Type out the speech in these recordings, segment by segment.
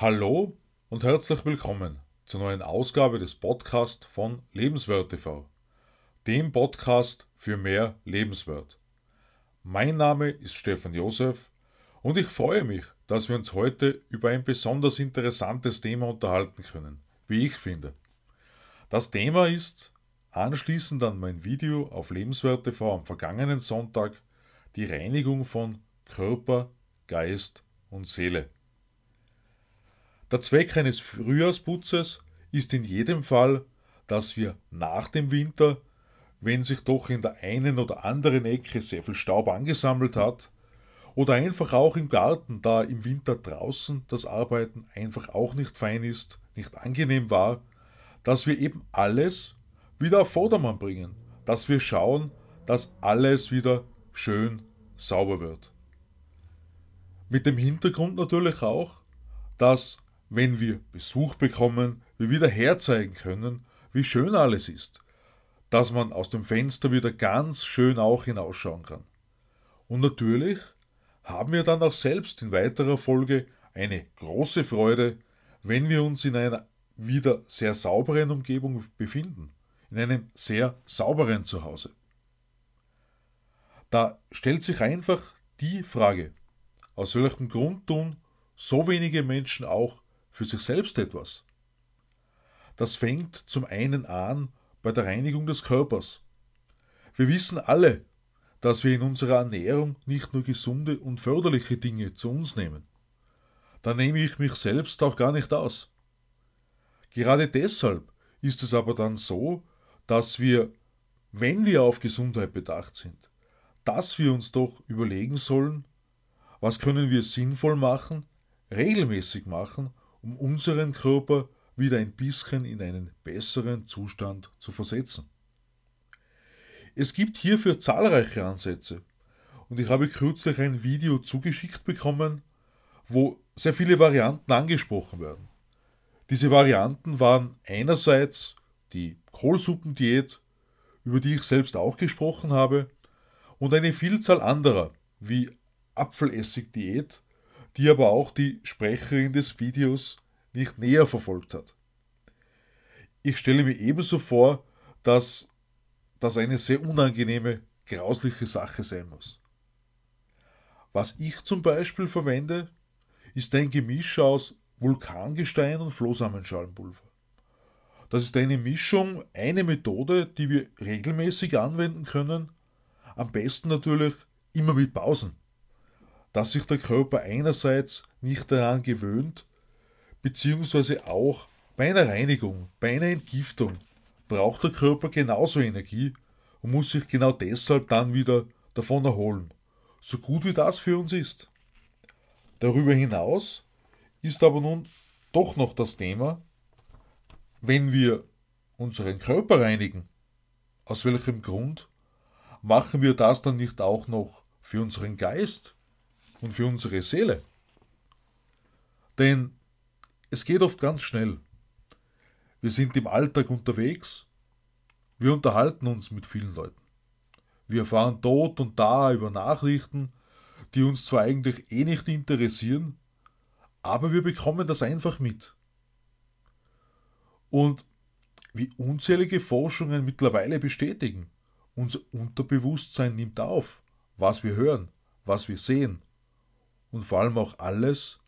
Hallo und herzlich willkommen zur neuen Ausgabe des Podcasts von Lebenswert TV, dem Podcast für mehr Lebenswert. Mein Name ist Stefan Josef und ich freue mich, dass wir uns heute über ein besonders interessantes Thema unterhalten können, wie ich finde. Das Thema ist, anschließend an mein Video auf Lebenswert TV am vergangenen Sonntag, die Reinigung von Körper, Geist und Seele. Der Zweck eines Frühjahrsputzes ist in jedem Fall, dass wir nach dem Winter, wenn sich doch in der einen oder anderen Ecke sehr viel Staub angesammelt hat, oder einfach auch im Garten, da im Winter draußen das Arbeiten einfach auch nicht fein ist, nicht angenehm war, dass wir eben alles wieder auf Vordermann bringen, dass wir schauen, dass alles wieder schön sauber wird. Mit dem Hintergrund natürlich auch, dass wenn wir Besuch bekommen, wir wieder herzeigen können, wie schön alles ist, dass man aus dem Fenster wieder ganz schön auch hinausschauen kann. Und natürlich haben wir dann auch selbst in weiterer Folge eine große Freude, wenn wir uns in einer wieder sehr sauberen Umgebung befinden, in einem sehr sauberen Zuhause. Da stellt sich einfach die Frage, aus welchem Grund tun so wenige Menschen auch für sich selbst etwas. Das fängt zum einen an bei der Reinigung des Körpers. Wir wissen alle, dass wir in unserer Ernährung nicht nur gesunde und förderliche Dinge zu uns nehmen. Da nehme ich mich selbst auch gar nicht aus. Gerade deshalb ist es aber dann so, dass wir, wenn wir auf Gesundheit bedacht sind, dass wir uns doch überlegen sollen, was können wir sinnvoll machen, regelmäßig machen um unseren Körper wieder ein bisschen in einen besseren Zustand zu versetzen. Es gibt hierfür zahlreiche Ansätze und ich habe kürzlich ein Video zugeschickt bekommen, wo sehr viele Varianten angesprochen werden. Diese Varianten waren einerseits die Kohlsuppendiät, über die ich selbst auch gesprochen habe, und eine Vielzahl anderer, wie Apfelessigdiät, die aber auch die Sprecherin des Videos nicht näher verfolgt hat. Ich stelle mir ebenso vor, dass das eine sehr unangenehme, grausliche Sache sein muss. Was ich zum Beispiel verwende, ist ein Gemisch aus Vulkangestein und Flohsamenschalenpulver. Das ist eine Mischung, eine Methode, die wir regelmäßig anwenden können, am besten natürlich immer mit Pausen dass sich der Körper einerseits nicht daran gewöhnt, beziehungsweise auch bei einer Reinigung, bei einer Entgiftung braucht der Körper genauso Energie und muss sich genau deshalb dann wieder davon erholen, so gut wie das für uns ist. Darüber hinaus ist aber nun doch noch das Thema, wenn wir unseren Körper reinigen, aus welchem Grund machen wir das dann nicht auch noch für unseren Geist, und für unsere Seele. Denn es geht oft ganz schnell. Wir sind im Alltag unterwegs, wir unterhalten uns mit vielen Leuten. Wir erfahren dort und da über Nachrichten, die uns zwar eigentlich eh nicht interessieren, aber wir bekommen das einfach mit. Und wie unzählige Forschungen mittlerweile bestätigen, unser Unterbewusstsein nimmt auf, was wir hören, was wir sehen, und vor allem auch alles,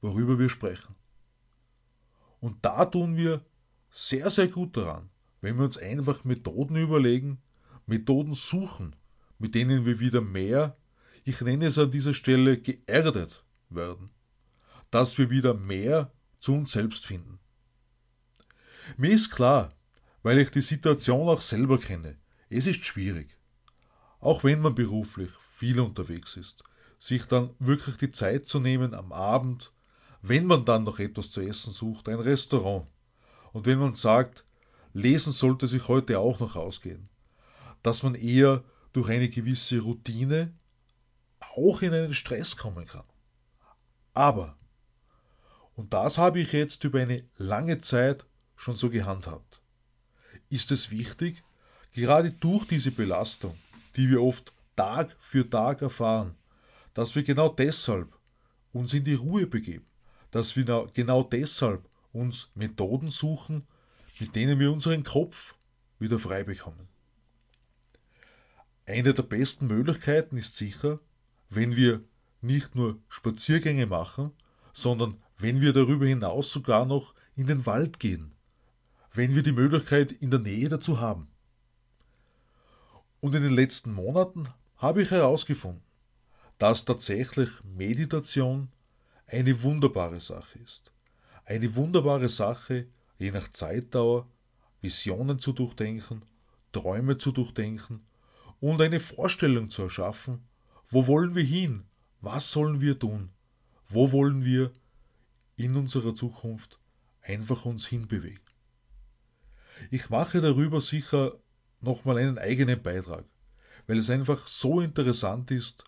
worüber wir sprechen. Und da tun wir sehr, sehr gut daran, wenn wir uns einfach Methoden überlegen, Methoden suchen, mit denen wir wieder mehr, ich nenne es an dieser Stelle, geerdet werden, dass wir wieder mehr zu uns selbst finden. Mir ist klar, weil ich die Situation auch selber kenne, es ist schwierig. Auch wenn man beruflich viel unterwegs ist, sich dann wirklich die Zeit zu nehmen am Abend, wenn man dann noch etwas zu essen sucht, ein Restaurant. Und wenn man sagt, lesen sollte sich heute auch noch ausgehen, dass man eher durch eine gewisse Routine auch in einen Stress kommen kann. Aber, und das habe ich jetzt über eine lange Zeit schon so gehandhabt, ist es wichtig, gerade durch diese Belastung, die wir oft Tag für Tag erfahren, dass wir genau deshalb uns in die Ruhe begeben, dass wir genau deshalb uns Methoden suchen, mit denen wir unseren Kopf wieder frei bekommen. Eine der besten Möglichkeiten ist sicher, wenn wir nicht nur Spaziergänge machen, sondern wenn wir darüber hinaus sogar noch in den Wald gehen, wenn wir die Möglichkeit in der Nähe dazu haben. Und in den letzten Monaten habe ich herausgefunden, dass tatsächlich Meditation eine wunderbare Sache ist. Eine wunderbare Sache, je nach Zeitdauer, Visionen zu durchdenken, Träume zu durchdenken und eine Vorstellung zu erschaffen, wo wollen wir hin, was sollen wir tun, wo wollen wir in unserer Zukunft einfach uns hinbewegen. Ich mache darüber sicher nochmal einen eigenen Beitrag, weil es einfach so interessant ist,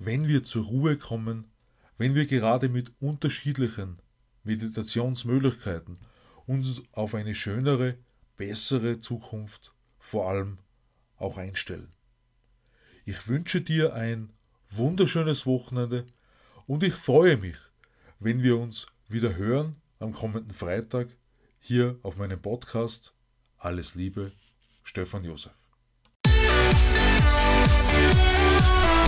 wenn wir zur Ruhe kommen, wenn wir gerade mit unterschiedlichen Meditationsmöglichkeiten uns auf eine schönere, bessere Zukunft vor allem auch einstellen. Ich wünsche dir ein wunderschönes Wochenende und ich freue mich, wenn wir uns wieder hören am kommenden Freitag hier auf meinem Podcast. Alles Liebe, Stefan Josef.